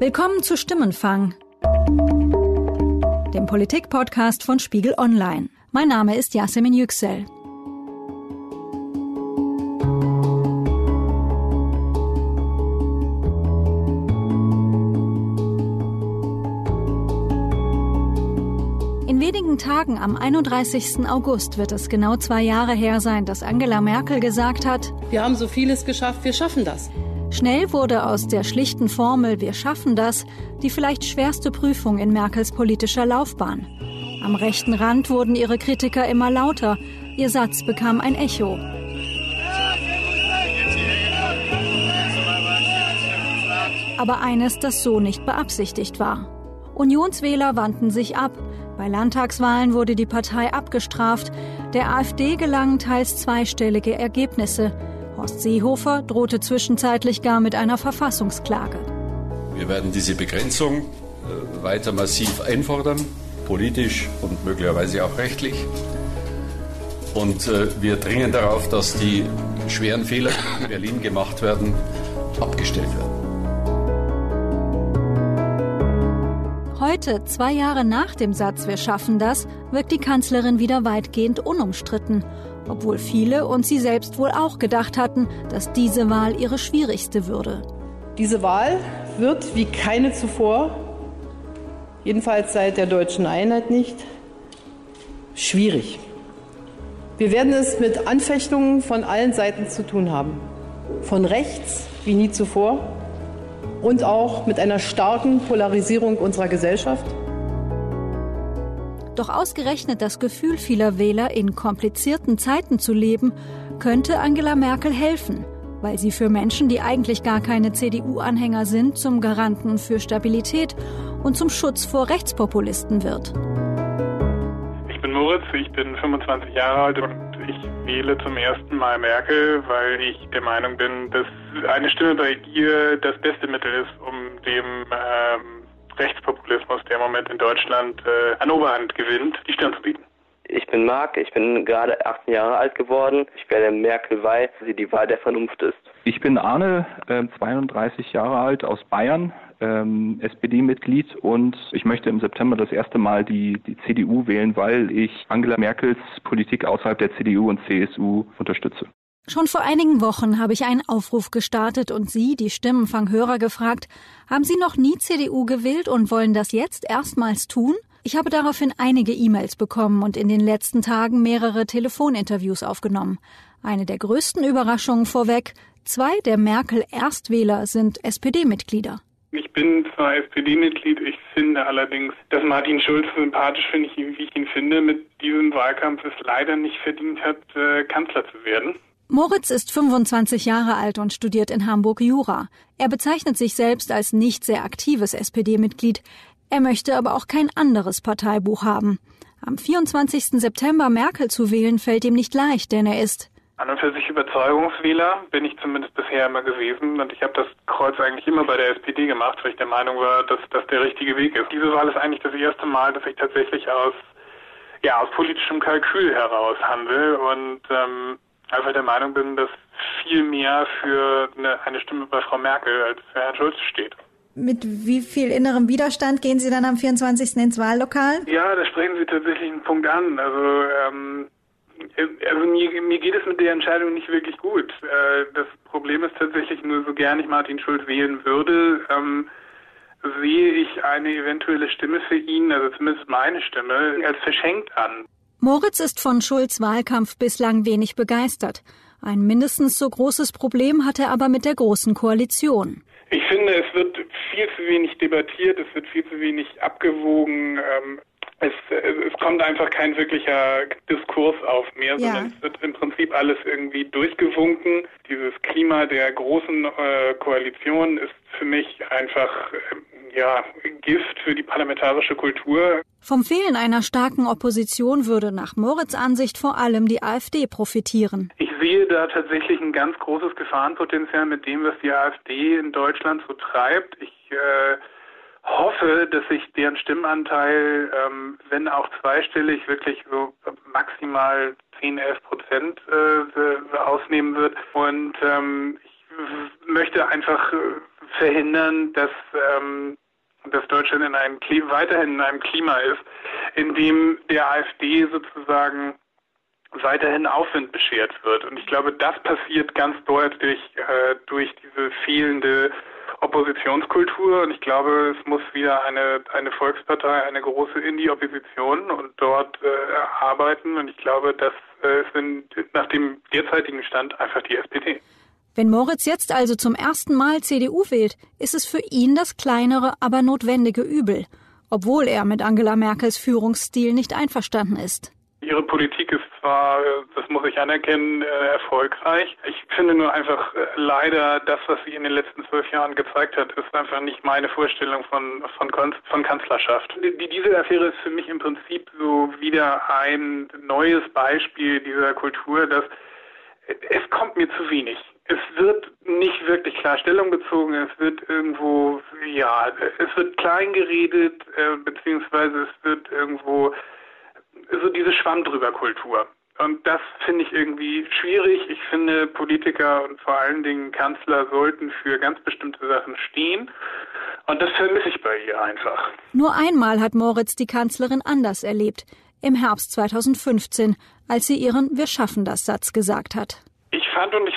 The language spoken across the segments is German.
Willkommen zu Stimmenfang, dem Politik-Podcast von Spiegel Online. Mein Name ist Yasemin Yüksel. In wenigen Tagen am 31. August wird es genau zwei Jahre her sein, dass Angela Merkel gesagt hat, wir haben so vieles geschafft, wir schaffen das. Schnell wurde aus der schlichten Formel Wir schaffen das die vielleicht schwerste Prüfung in Merkels politischer Laufbahn. Am rechten Rand wurden ihre Kritiker immer lauter, ihr Satz bekam ein Echo. Aber eines, das so nicht beabsichtigt war. Unionswähler wandten sich ab, bei Landtagswahlen wurde die Partei abgestraft, der AfD gelangen teils zweistellige Ergebnisse, Horst Seehofer drohte zwischenzeitlich gar mit einer Verfassungsklage. Wir werden diese Begrenzung äh, weiter massiv einfordern, politisch und möglicherweise auch rechtlich. Und äh, wir dringen darauf, dass die schweren Fehler, die in Berlin gemacht werden, abgestellt werden. Heute, zwei Jahre nach dem Satz Wir schaffen das, wirkt die Kanzlerin wieder weitgehend unumstritten obwohl viele und sie selbst wohl auch gedacht hatten, dass diese Wahl ihre schwierigste würde. Diese Wahl wird wie keine zuvor, jedenfalls seit der deutschen Einheit nicht, schwierig. Wir werden es mit Anfechtungen von allen Seiten zu tun haben. Von rechts wie nie zuvor und auch mit einer starken Polarisierung unserer Gesellschaft. Doch ausgerechnet das Gefühl vieler Wähler, in komplizierten Zeiten zu leben, könnte Angela Merkel helfen, weil sie für Menschen, die eigentlich gar keine CDU-Anhänger sind, zum Garanten für Stabilität und zum Schutz vor Rechtspopulisten wird. Ich bin Moritz, ich bin 25 Jahre alt und ich wähle zum ersten Mal Merkel, weil ich der Meinung bin, dass eine Stimme bei ihr das beste Mittel ist, um dem ähm, Rechtspopulismus, der im Moment in Deutschland äh, an Oberhand gewinnt, die Stirn zu bieten. Ich bin Marc, ich bin gerade 18 Jahre alt geworden. Ich werde Merkel, weil sie die Wahl der Vernunft ist. Ich bin Arne, äh, 32 Jahre alt, aus Bayern, ähm, SPD-Mitglied und ich möchte im September das erste Mal die, die CDU wählen, weil ich Angela Merkels Politik außerhalb der CDU und CSU unterstütze. Schon vor einigen Wochen habe ich einen Aufruf gestartet und Sie, die Stimmenfanghörer, gefragt, haben Sie noch nie CDU gewählt und wollen das jetzt erstmals tun? Ich habe daraufhin einige E-Mails bekommen und in den letzten Tagen mehrere Telefoninterviews aufgenommen. Eine der größten Überraschungen vorweg, zwei der Merkel-Erstwähler sind SPD-Mitglieder. Ich bin zwar SPD-Mitglied, ich finde allerdings, dass Martin Schulz sympathisch finde ich, wie ich ihn finde, mit diesem Wahlkampf es leider nicht verdient hat, äh, Kanzler zu werden. Moritz ist 25 Jahre alt und studiert in Hamburg Jura. Er bezeichnet sich selbst als nicht sehr aktives SPD-Mitglied. Er möchte aber auch kein anderes Parteibuch haben. Am 24. September Merkel zu wählen fällt ihm nicht leicht, denn er ist an und für sich Überzeugungswähler bin ich zumindest bisher immer gewesen und ich habe das Kreuz eigentlich immer bei der SPD gemacht, weil ich der Meinung war, dass das der richtige Weg ist. Diese Wahl ist eigentlich das erste Mal, dass ich tatsächlich aus ja aus politischem Kalkül heraus handle und ähm, einfach der Meinung bin, dass viel mehr für eine, eine Stimme bei Frau Merkel als für Herrn Schulz steht. Mit wie viel innerem Widerstand gehen Sie dann am 24. ins Wahllokal? Ja, da sprechen Sie tatsächlich einen Punkt an. Also, ähm, also mir, mir geht es mit der Entscheidung nicht wirklich gut. Äh, das Problem ist tatsächlich nur, so gern ich Martin Schulz wählen würde, ähm, sehe ich eine eventuelle Stimme für ihn, also zumindest meine Stimme, als verschenkt an. Moritz ist von Schulz Wahlkampf bislang wenig begeistert. Ein mindestens so großes Problem hat er aber mit der Großen Koalition. Ich finde, es wird viel zu wenig debattiert, es wird viel zu wenig abgewogen. Ähm, es, es, kommt einfach kein wirklicher Diskurs auf mehr, ja. sondern es wird im Prinzip alles irgendwie durchgewunken. Dieses Klima der großen äh, Koalition ist für mich einfach äh, ja, Gift für die parlamentarische Kultur. Vom Fehlen einer starken Opposition würde nach Moritz Ansicht vor allem die AfD profitieren. Ich sehe da tatsächlich ein ganz großes Gefahrenpotenzial mit dem, was die AfD in Deutschland so treibt. Ich äh, hoffe, dass sich deren Stimmanteil, ähm, wenn auch zweistellig, wirklich so maximal 10, 11 Prozent äh, ausnehmen wird. Und ähm, ich möchte einfach äh, verhindern, dass, ähm, dass Deutschland in einem weiterhin in einem Klima ist, in dem der AfD sozusagen weiterhin Aufwind beschert wird. Und ich glaube, das passiert ganz deutlich äh, durch diese fehlende Oppositionskultur. Und ich glaube, es muss wieder eine, eine Volkspartei, eine große in die Opposition und dort äh, arbeiten. Und ich glaube, das äh, sind nach dem derzeitigen Stand einfach die SPD. Wenn Moritz jetzt also zum ersten Mal CDU wählt, ist es für ihn das kleinere, aber notwendige Übel, obwohl er mit Angela Merkels Führungsstil nicht einverstanden ist. Ihre Politik ist zwar, das muss ich anerkennen, äh, erfolgreich. Ich finde nur einfach äh, leider, das, was sie in den letzten zwölf Jahren gezeigt hat, ist einfach nicht meine Vorstellung von, von, von Kanzlerschaft. Die, diese Affäre ist für mich im Prinzip so wieder ein neues Beispiel dieser Kultur, dass es kommt mir zu wenig. Es wird nicht wirklich klar Stellung bezogen, es wird irgendwo, ja, es wird klein geredet, äh, beziehungsweise es wird irgendwo so diese Schwamm drüber Kultur. Und das finde ich irgendwie schwierig. Ich finde, Politiker und vor allen Dingen Kanzler sollten für ganz bestimmte Sachen stehen. Und das vermisse ich bei ihr einfach. Nur einmal hat Moritz die Kanzlerin anders erlebt. Im Herbst 2015, als sie ihren Wir schaffen das Satz gesagt hat. Ich fand und ich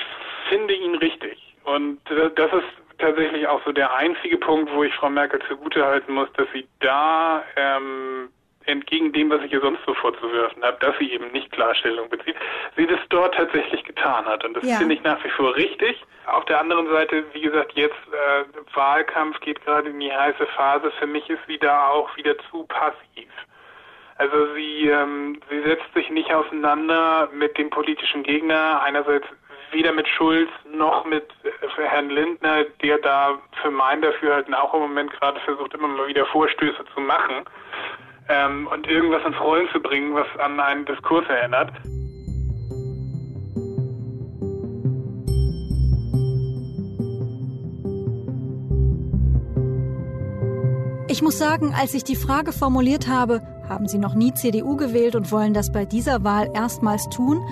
finde ihn richtig. Und das ist tatsächlich auch so der einzige Punkt, wo ich Frau Merkel zugutehalten muss, dass sie da ähm, entgegen dem, was ich ihr sonst so vorzuwerfen habe, dass sie eben nicht Klarstellung bezieht, sie das dort tatsächlich getan hat. Und das ja. finde ich nach wie vor richtig. Auf der anderen Seite, wie gesagt, jetzt äh, Wahlkampf geht gerade in die heiße Phase. Für mich ist sie da auch wieder zu passiv. Also sie, ähm, sie setzt sich nicht auseinander mit dem politischen Gegner. Einerseits weder mit Schulz noch mit äh, Herrn Lindner, der da für mein Dafürhalten auch im Moment gerade versucht, immer mal wieder Vorstöße zu machen ähm, und irgendwas ins Rollen zu bringen, was an einen Diskurs erinnert. Ich muss sagen, als ich die Frage formuliert habe, haben Sie noch nie CDU gewählt und wollen das bei dieser Wahl erstmals tun,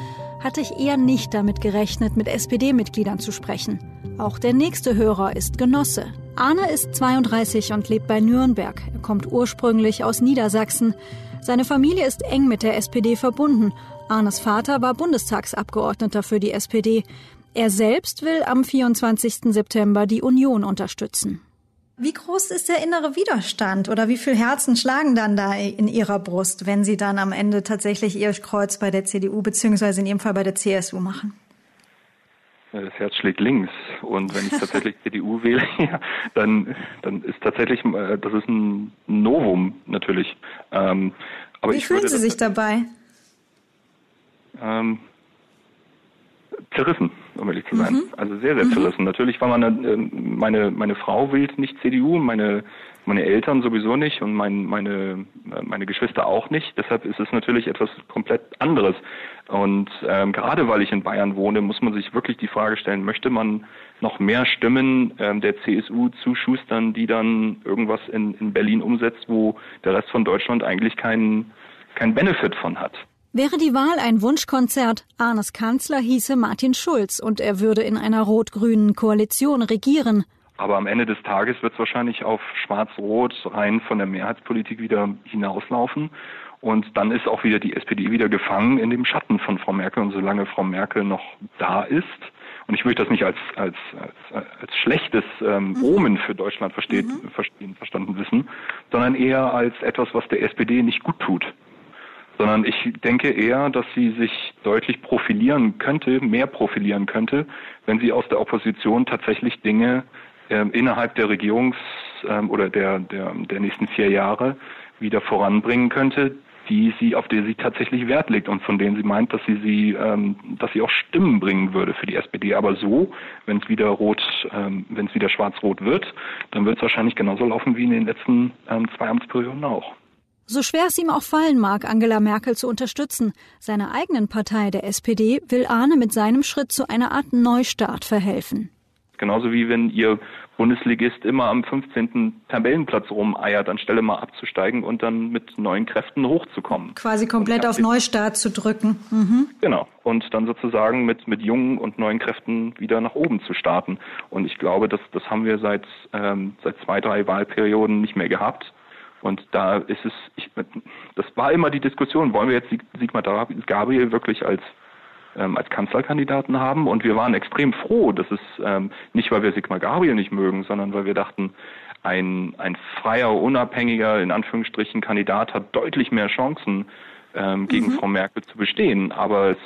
hatte ich eher nicht damit gerechnet, mit SPD-Mitgliedern zu sprechen. Auch der nächste Hörer ist Genosse. Arne ist 32 und lebt bei Nürnberg. Er kommt ursprünglich aus Niedersachsen. Seine Familie ist eng mit der SPD verbunden. Arnes Vater war Bundestagsabgeordneter für die SPD. Er selbst will am 24. September die Union unterstützen. Wie groß ist der innere Widerstand oder wie viel Herzen schlagen dann da in Ihrer Brust, wenn Sie dann am Ende tatsächlich Ihr Kreuz bei der CDU beziehungsweise in Ihrem Fall bei der CSU machen? das Herz schlägt links. Und wenn ich tatsächlich CDU wähle, ja, dann, dann ist tatsächlich, äh, das ist ein Novum natürlich. Ähm, aber Wie fühlen Sie sich dabei? Ähm, zerrissen, um ehrlich zu sein. Mhm. Also sehr, sehr mhm. zerrissen. Natürlich war man, äh, meine, meine Frau wählt nicht CDU, meine meine Eltern sowieso nicht und mein, meine, meine Geschwister auch nicht. Deshalb ist es natürlich etwas komplett anderes. Und ähm, gerade weil ich in Bayern wohne, muss man sich wirklich die Frage stellen, möchte man noch mehr Stimmen ähm, der CSU zuschustern, die dann irgendwas in, in Berlin umsetzt, wo der Rest von Deutschland eigentlich keinen kein Benefit von hat? Wäre die Wahl ein Wunschkonzert, Arnes Kanzler hieße Martin Schulz und er würde in einer rot-grünen Koalition regieren. Aber am Ende des Tages wird es wahrscheinlich auf Schwarz-Rot rein von der Mehrheitspolitik wieder hinauslaufen. Und dann ist auch wieder die SPD wieder gefangen in dem Schatten von Frau Merkel. Und solange Frau Merkel noch da ist, und ich möchte das nicht als, als, als, als schlechtes ähm, mhm. Omen für Deutschland versteht, mhm. verstanden wissen, sondern eher als etwas, was der SPD nicht gut tut. Sondern ich denke eher, dass sie sich deutlich profilieren könnte, mehr profilieren könnte, wenn sie aus der Opposition tatsächlich Dinge ähm, innerhalb der Regierungs- ähm, oder der, der, der nächsten vier Jahre wieder voranbringen könnte, die sie, auf die sie tatsächlich Wert legt und von denen sie meint, dass sie sie, ähm, dass sie auch Stimmen bringen würde für die SPD. Aber so, wenn es wieder rot, ähm, wenn es wieder schwarz-rot wird, dann wird es wahrscheinlich genauso laufen wie in den letzten ähm, zwei Amtsperioden auch. So schwer es ihm auch fallen mag, Angela Merkel zu unterstützen, seiner eigenen Partei, der SPD, will Arne mit seinem Schritt zu einer Art Neustart verhelfen. Genauso wie wenn ihr Bundesligist immer am 15. Tabellenplatz rumeiert, anstelle mal abzusteigen und dann mit neuen Kräften hochzukommen. Quasi komplett auf Neustart zu drücken. Mhm. Genau. Und dann sozusagen mit, mit jungen und neuen Kräften wieder nach oben zu starten. Und ich glaube, das, das haben wir seit, ähm, seit zwei, drei Wahlperioden nicht mehr gehabt. Und da ist es, ich, das war immer die Diskussion, wollen wir jetzt Sigmar Gabriel wirklich als ähm, als Kanzlerkandidaten haben. Und wir waren extrem froh, dass es ähm, nicht, weil wir Sigmar Gabriel nicht mögen, sondern weil wir dachten, ein, ein freier, unabhängiger, in Anführungsstrichen, Kandidat hat deutlich mehr Chancen, ähm, gegen mhm. Frau Merkel zu bestehen. Aber es,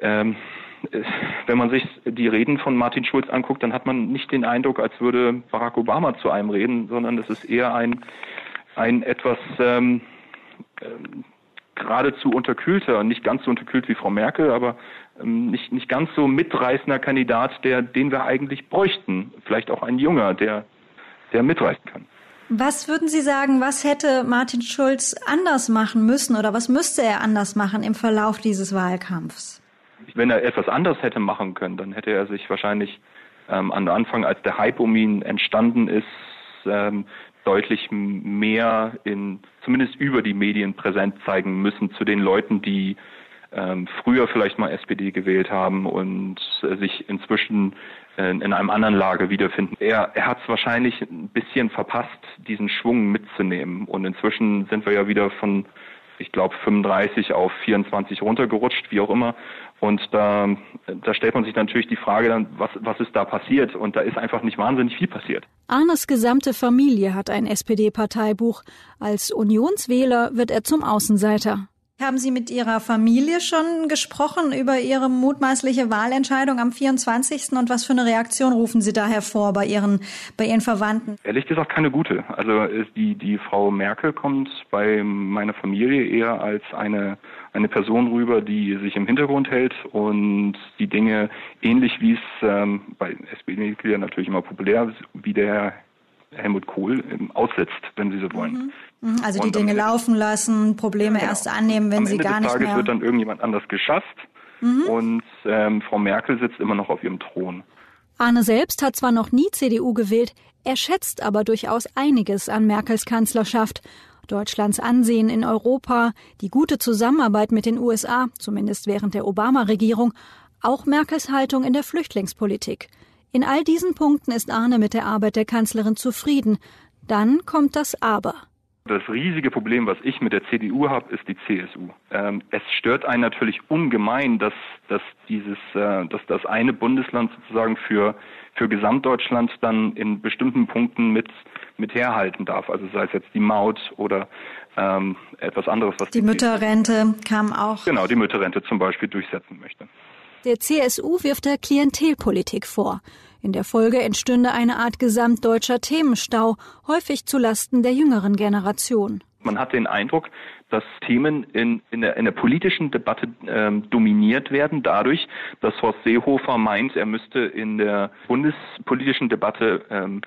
ähm, wenn man sich die Reden von Martin Schulz anguckt, dann hat man nicht den Eindruck, als würde Barack Obama zu einem reden, sondern es ist eher ein, ein etwas ähm, ähm geradezu unterkühlter, nicht ganz so unterkühlt wie Frau Merkel, aber ähm, nicht, nicht ganz so mitreißender Kandidat, der, den wir eigentlich bräuchten. Vielleicht auch ein junger, der, der mitreißen kann. Was würden Sie sagen, was hätte Martin Schulz anders machen müssen oder was müsste er anders machen im Verlauf dieses Wahlkampfs? Wenn er etwas anders hätte machen können, dann hätte er sich wahrscheinlich ähm, an Anfang, als der Hype um ihn entstanden ist, ähm, deutlich mehr in, zumindest über die Medien präsent zeigen müssen zu den Leuten, die ähm, früher vielleicht mal SPD gewählt haben und äh, sich inzwischen äh, in einem anderen Lager wiederfinden. Er, er hat es wahrscheinlich ein bisschen verpasst, diesen Schwung mitzunehmen. Und inzwischen sind wir ja wieder von, ich glaube, 35 auf 24 runtergerutscht, wie auch immer. Und da, da stellt man sich natürlich die Frage dann, was, was ist da passiert? Und da ist einfach nicht wahnsinnig viel passiert. Arnes gesamte Familie hat ein SPD-Parteibuch. Als Unionswähler wird er zum Außenseiter. Haben Sie mit Ihrer Familie schon gesprochen über Ihre mutmaßliche Wahlentscheidung am 24. und was für eine Reaktion rufen Sie da hervor bei Ihren, bei Ihren Verwandten? Ehrlich gesagt keine gute. Also die, die Frau Merkel kommt bei meiner Familie eher als eine, eine Person rüber, die sich im Hintergrund hält und die Dinge ähnlich wie es ähm, bei SPD-Mitgliedern natürlich immer populär ist, wie der Helmut Kohl ähm, aussetzt, wenn Sie so wollen. Mhm. Mhm, also die Dinge laufen lassen, Probleme genau. erst annehmen, wenn Am sie Ende gar des nicht Tages wird dann irgendjemand anders geschafft mhm. und ähm, Frau Merkel sitzt immer noch auf ihrem Thron. Arne selbst hat zwar noch nie CDU gewählt, er schätzt aber durchaus einiges an Merkels Kanzlerschaft. Deutschlands Ansehen in Europa, die gute Zusammenarbeit mit den USA, zumindest während der Obama-Regierung, auch Merkels Haltung in der Flüchtlingspolitik. In all diesen Punkten ist Arne mit der Arbeit der Kanzlerin zufrieden. Dann kommt das Aber. Das riesige Problem, was ich mit der CDU habe, ist die CSU. Ähm, es stört einen natürlich ungemein, dass, dass dieses, äh, dass das eine Bundesland sozusagen für, für Gesamtdeutschland dann in bestimmten Punkten mit, mit herhalten darf. Also sei es jetzt die Maut oder ähm, etwas anderes, was die, die Mütterrente kam auch. Genau, die Mütterrente zum Beispiel durchsetzen möchte. Der CSU wirft der Klientelpolitik vor. In der Folge entstünde eine Art gesamtdeutscher Themenstau, häufig zu Lasten der jüngeren Generation. Man hat den Eindruck, dass Themen in, in, der, in der politischen Debatte ähm, dominiert werden, dadurch, dass Horst Seehofer meint, er müsste in der bundespolitischen Debatte ähm,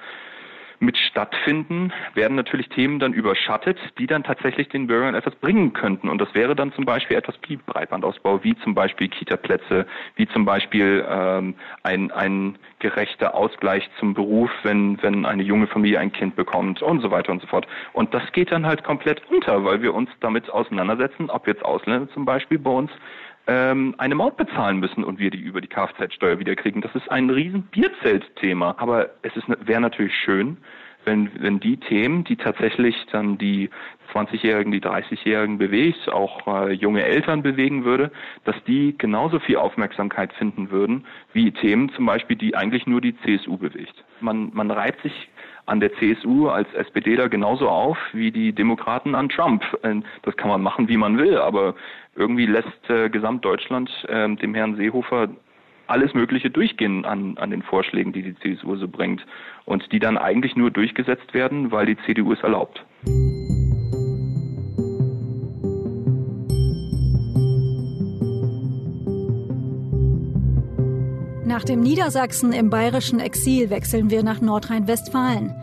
mit stattfinden, werden natürlich Themen dann überschattet, die dann tatsächlich den Bürgern etwas bringen könnten. Und das wäre dann zum Beispiel etwas wie Breitbandausbau, wie zum Beispiel Kita-Plätze, wie zum Beispiel ähm, ein, ein gerechter Ausgleich zum Beruf, wenn, wenn eine junge Familie ein Kind bekommt und so weiter und so fort. Und das geht dann halt komplett unter, weil wir uns damit auseinandersetzen, ob jetzt Ausländer zum Beispiel bei uns ähm, eine Maut bezahlen müssen und wir die über die Kfz-Steuer wiederkriegen. Das ist ein riesen Bierzelt-Thema. Aber es wäre natürlich schön, wenn, wenn die Themen, die tatsächlich dann die 20-Jährigen, die 30-Jährigen bewegt, auch äh, junge Eltern bewegen würde, dass die genauso viel Aufmerksamkeit finden würden wie Themen zum Beispiel, die eigentlich nur die CSU bewegt. Man, man reibt sich an der CSU als SPDler genauso auf wie die Demokraten an Trump. Äh, das kann man machen, wie man will, aber irgendwie lässt äh, Gesamtdeutschland äh, dem Herrn Seehofer alles Mögliche durchgehen an, an den Vorschlägen, die die CSU so bringt und die dann eigentlich nur durchgesetzt werden, weil die CDU es erlaubt. Nach dem Niedersachsen im bayerischen Exil wechseln wir nach Nordrhein-Westfalen.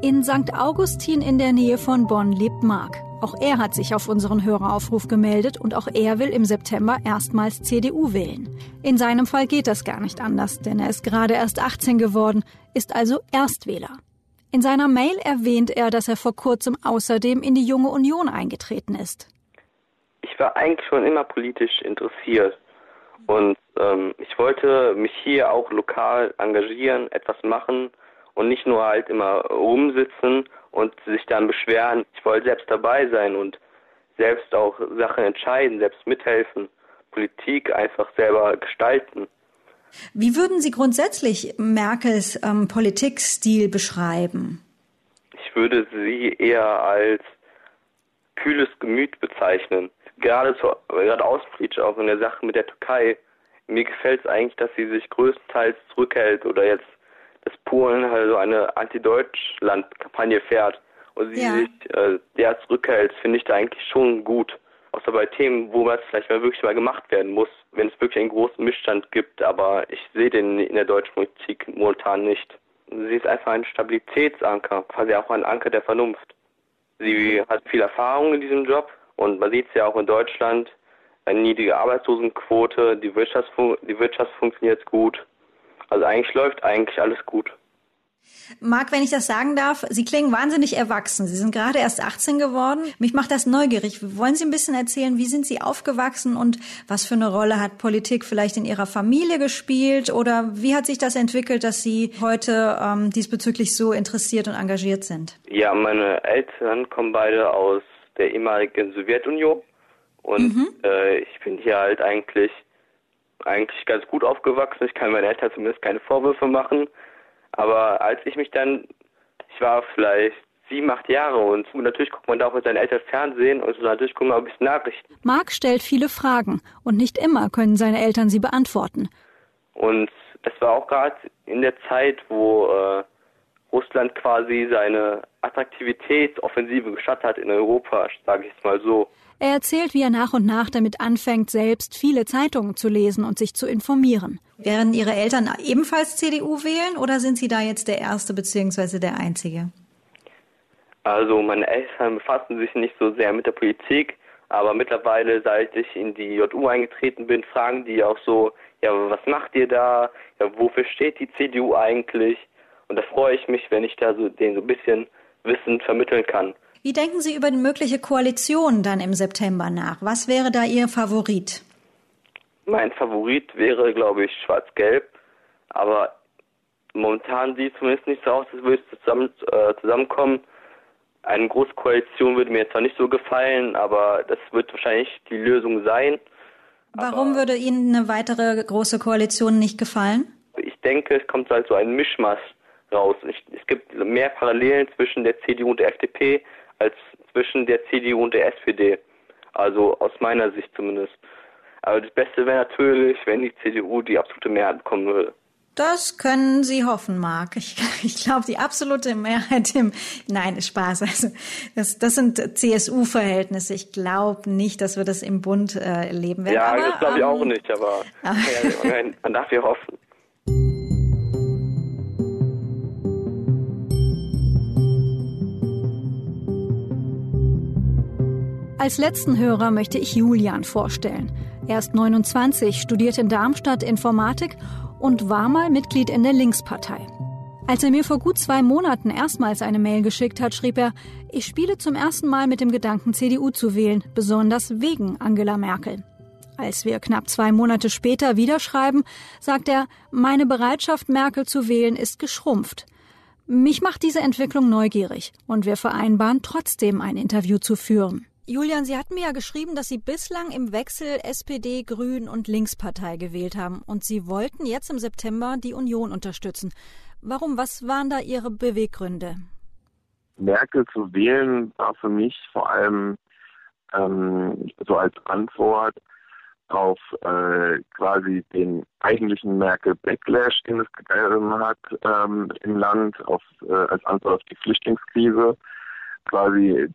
In St. Augustin in der Nähe von Bonn lebt Marc. Auch er hat sich auf unseren Höreraufruf gemeldet und auch er will im September erstmals CDU wählen. In seinem Fall geht das gar nicht anders, denn er ist gerade erst 18 geworden, ist also Erstwähler. In seiner Mail erwähnt er, dass er vor kurzem außerdem in die Junge Union eingetreten ist. Ich war eigentlich schon immer politisch interessiert und ähm, ich wollte mich hier auch lokal engagieren, etwas machen und nicht nur halt immer rumsitzen und sich dann beschweren. Ich wollte selbst dabei sein und selbst auch Sachen entscheiden, selbst mithelfen, Politik einfach selber gestalten. Wie würden Sie grundsätzlich Merkels ähm, Politikstil beschreiben? Ich würde sie eher als kühles Gemüt bezeichnen. Gerade, zu, gerade außenpolitisch auch in der Sache mit der Türkei. Mir gefällt es eigentlich, dass sie sich größtenteils zurückhält oder jetzt, dass Polen halt so eine Anti-Deutschland-Kampagne fährt und sie ja. sich äh, der zurückhält, finde ich da eigentlich schon gut. Außer bei Themen, wo das vielleicht mal wirklich mal gemacht werden muss, wenn es wirklich einen großen Missstand gibt. Aber ich sehe den in der deutschen Politik momentan nicht. Sie ist einfach ein Stabilitätsanker, quasi auch ein Anker der Vernunft. Sie hat viel Erfahrung in diesem Job und man sieht es ja auch in Deutschland. Eine niedrige Arbeitslosenquote, die Wirtschaft, die Wirtschaft funktioniert gut. Also eigentlich läuft eigentlich alles gut. Marc, wenn ich das sagen darf, Sie klingen wahnsinnig erwachsen. Sie sind gerade erst 18 geworden. Mich macht das neugierig. Wollen Sie ein bisschen erzählen, wie sind Sie aufgewachsen und was für eine Rolle hat Politik vielleicht in Ihrer Familie gespielt oder wie hat sich das entwickelt, dass Sie heute ähm, diesbezüglich so interessiert und engagiert sind? Ja, meine Eltern kommen beide aus der ehemaligen Sowjetunion und mhm. äh, ich bin hier halt eigentlich eigentlich ganz gut aufgewachsen. Ich kann meinen Eltern zumindest keine Vorwürfe machen. Aber als ich mich dann, ich war vielleicht sieben, acht Jahre und natürlich guckt man da auch mit seinen Eltern Fernsehen und natürlich guckt man auch ein bisschen Nachrichten. Marc stellt viele Fragen und nicht immer können seine Eltern sie beantworten. Und das war auch gerade in der Zeit, wo äh, Russland quasi seine Attraktivitätsoffensive geschaut hat in Europa, sage ich es mal so. Er erzählt, wie er nach und nach damit anfängt, selbst viele Zeitungen zu lesen und sich zu informieren. Werden Ihre Eltern ebenfalls CDU wählen oder sind Sie da jetzt der Erste bzw. der Einzige? Also meine Eltern befassen sich nicht so sehr mit der Politik, aber mittlerweile, seit ich in die JU eingetreten bin, fragen die auch so, ja, was macht ihr da? Ja, wofür steht die CDU eigentlich? Und da freue ich mich, wenn ich da so denen so ein bisschen Wissen vermitteln kann. Wie denken Sie über die mögliche Koalition dann im September nach? Was wäre da Ihr Favorit? Mein Favorit wäre, glaube ich, Schwarz-Gelb. Aber momentan sieht es zumindest nicht so aus, als würde es zusammen, äh, zusammenkommen. Eine große Koalition würde mir zwar nicht so gefallen, aber das wird wahrscheinlich die Lösung sein. Warum aber würde Ihnen eine weitere große Koalition nicht gefallen? Ich denke, es kommt halt so ein Mischmasch raus. Ich, es gibt mehr Parallelen zwischen der CDU und der FDP als zwischen der CDU und der SPD. Also aus meiner Sicht zumindest. Aber das Beste wäre natürlich, wenn die CDU die absolute Mehrheit bekommen würde. Das können Sie hoffen, Marc. Ich, ich glaube, die absolute Mehrheit im Nein, Spaß. Also das, das sind CSU-Verhältnisse. Ich glaube nicht, dass wir das im Bund äh, erleben werden. Ja, aber, das glaube ich ähm, auch nicht, aber ja, man darf ja hoffen. Als letzten Hörer möchte ich Julian vorstellen. Er ist 29, studiert in Darmstadt Informatik und war mal Mitglied in der Linkspartei. Als er mir vor gut zwei Monaten erstmals eine Mail geschickt hat, schrieb er, ich spiele zum ersten Mal mit dem Gedanken, CDU zu wählen, besonders wegen Angela Merkel. Als wir knapp zwei Monate später wieder schreiben, sagt er, meine Bereitschaft, Merkel zu wählen, ist geschrumpft. Mich macht diese Entwicklung neugierig und wir vereinbaren trotzdem ein Interview zu führen. Julian, Sie hatten mir ja geschrieben, dass Sie bislang im Wechsel SPD, Grün und Linkspartei gewählt haben und Sie wollten jetzt im September die Union unterstützen. Warum? Was waren da Ihre Beweggründe? Merkel zu wählen war für mich vor allem ähm, so als Antwort auf äh, quasi den eigentlichen Merkel-Backlash, den es gegeben hat ähm, im Land, auf, äh, als Antwort auf die Flüchtlingskrise. Quasi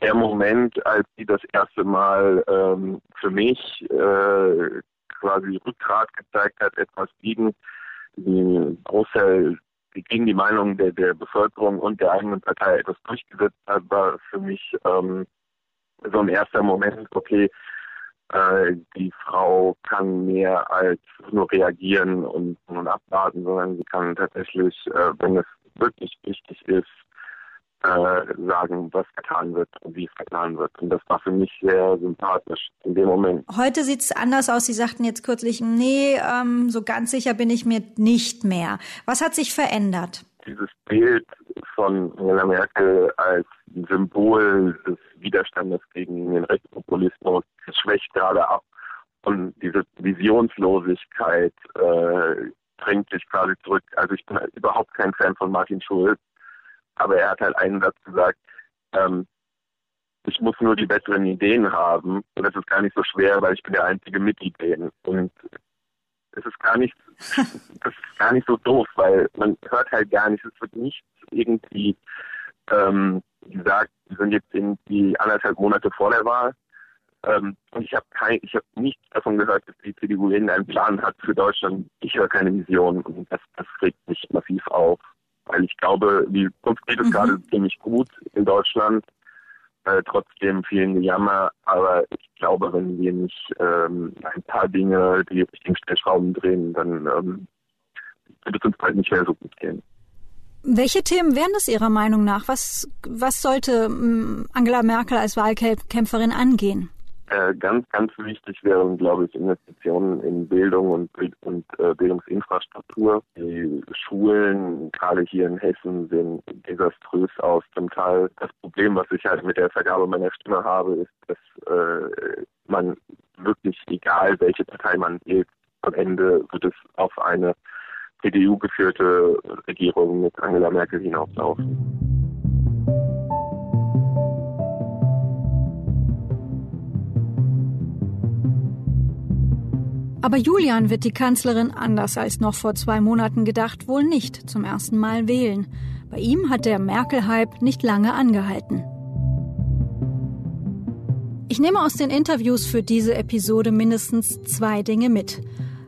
der Moment, als sie das erste Mal ähm, für mich äh, quasi Rückgrat gezeigt hat, etwas gegen die große gegen die Meinung der, der Bevölkerung und der eigenen Partei etwas durchgesetzt hat, war für mich ähm, so ein erster Moment, okay, äh, die Frau kann mehr als nur reagieren und, und abwarten, sondern sie kann tatsächlich, äh, wenn es wirklich wichtig ist, äh, sagen, was getan wird und wie es getan wird. Und das war für mich sehr sympathisch in dem Moment. Heute sieht es anders aus. Sie sagten jetzt kürzlich, nee, ähm, so ganz sicher bin ich mir nicht mehr. Was hat sich verändert? Dieses Bild von Angela Merkel als Symbol des Widerstandes gegen den Rechtspopulismus schwächt gerade ab. Und diese Visionslosigkeit äh, drängt sich quasi zurück. Also ich bin überhaupt kein Fan von Martin Schulz aber er hat halt einen Satz gesagt, ähm, ich muss nur die besseren Ideen haben und das ist gar nicht so schwer, weil ich bin der Einzige mit Ideen. Und es ist gar nicht, das ist gar nicht so doof, weil man hört halt gar nicht, es wird nicht irgendwie ähm, gesagt, wir sind jetzt irgendwie anderthalb Monate vor der Wahl. Ähm, und ich habe kein, ich habe nichts davon gehört, dass die CDU irgendeinen Plan hat für Deutschland. Ich höre keine Vision und das, das regt mich massiv auf weil ich glaube, die Zukunft geht es mhm. gerade ziemlich gut in Deutschland. Äh, trotzdem vielen Gejammer, aber ich glaube, wenn wir nicht ähm, ein paar Dinge, die richtigen Stellschrauben drehen, dann ähm, wird es uns bald nicht mehr so gut gehen. Welche Themen wären das Ihrer Meinung nach? Was, was sollte mm, Angela Merkel als Wahlkämpferin angehen? Äh, ganz, ganz wichtig wären, glaube ich, Investitionen in Bildung und, und äh, Bildungsinfrastruktur. Die Schulen, gerade hier in Hessen, sehen desaströs aus. Zum Teil das Problem, was ich halt mit der Vergabe meiner Stimme habe, ist, dass äh, man wirklich, egal welche Partei man wählt, am Ende wird es auf eine CDU-geführte Regierung mit Angela Merkel hinauslaufen. Aber Julian wird die Kanzlerin anders als noch vor zwei Monaten gedacht wohl nicht zum ersten Mal wählen. Bei ihm hat der Merkel-Hype nicht lange angehalten. Ich nehme aus den Interviews für diese Episode mindestens zwei Dinge mit.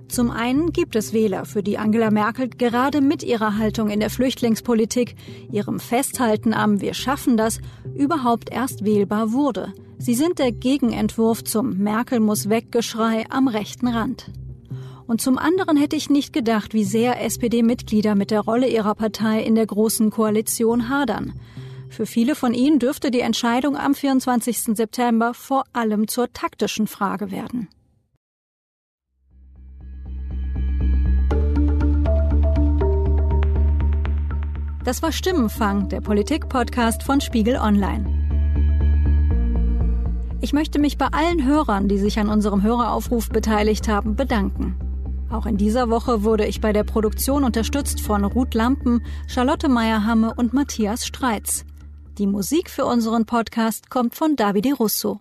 Zum einen gibt es Wähler, für die Angela Merkel gerade mit ihrer Haltung in der Flüchtlingspolitik, ihrem Festhalten am Wir schaffen das, überhaupt erst wählbar wurde. Sie sind der Gegenentwurf zum Merkel muss weggeschrei am rechten Rand. Und zum anderen hätte ich nicht gedacht, wie sehr SPD-Mitglieder mit der Rolle ihrer Partei in der Großen Koalition hadern. Für viele von ihnen dürfte die Entscheidung am 24. September vor allem zur taktischen Frage werden. Das war Stimmenfang, der Politik-Podcast von Spiegel Online. Ich möchte mich bei allen Hörern, die sich an unserem Höreraufruf beteiligt haben, bedanken. Auch in dieser Woche wurde ich bei der Produktion unterstützt von Ruth Lampen, Charlotte Meyerhamme und Matthias Streitz. Die Musik für unseren Podcast kommt von Davide Russo.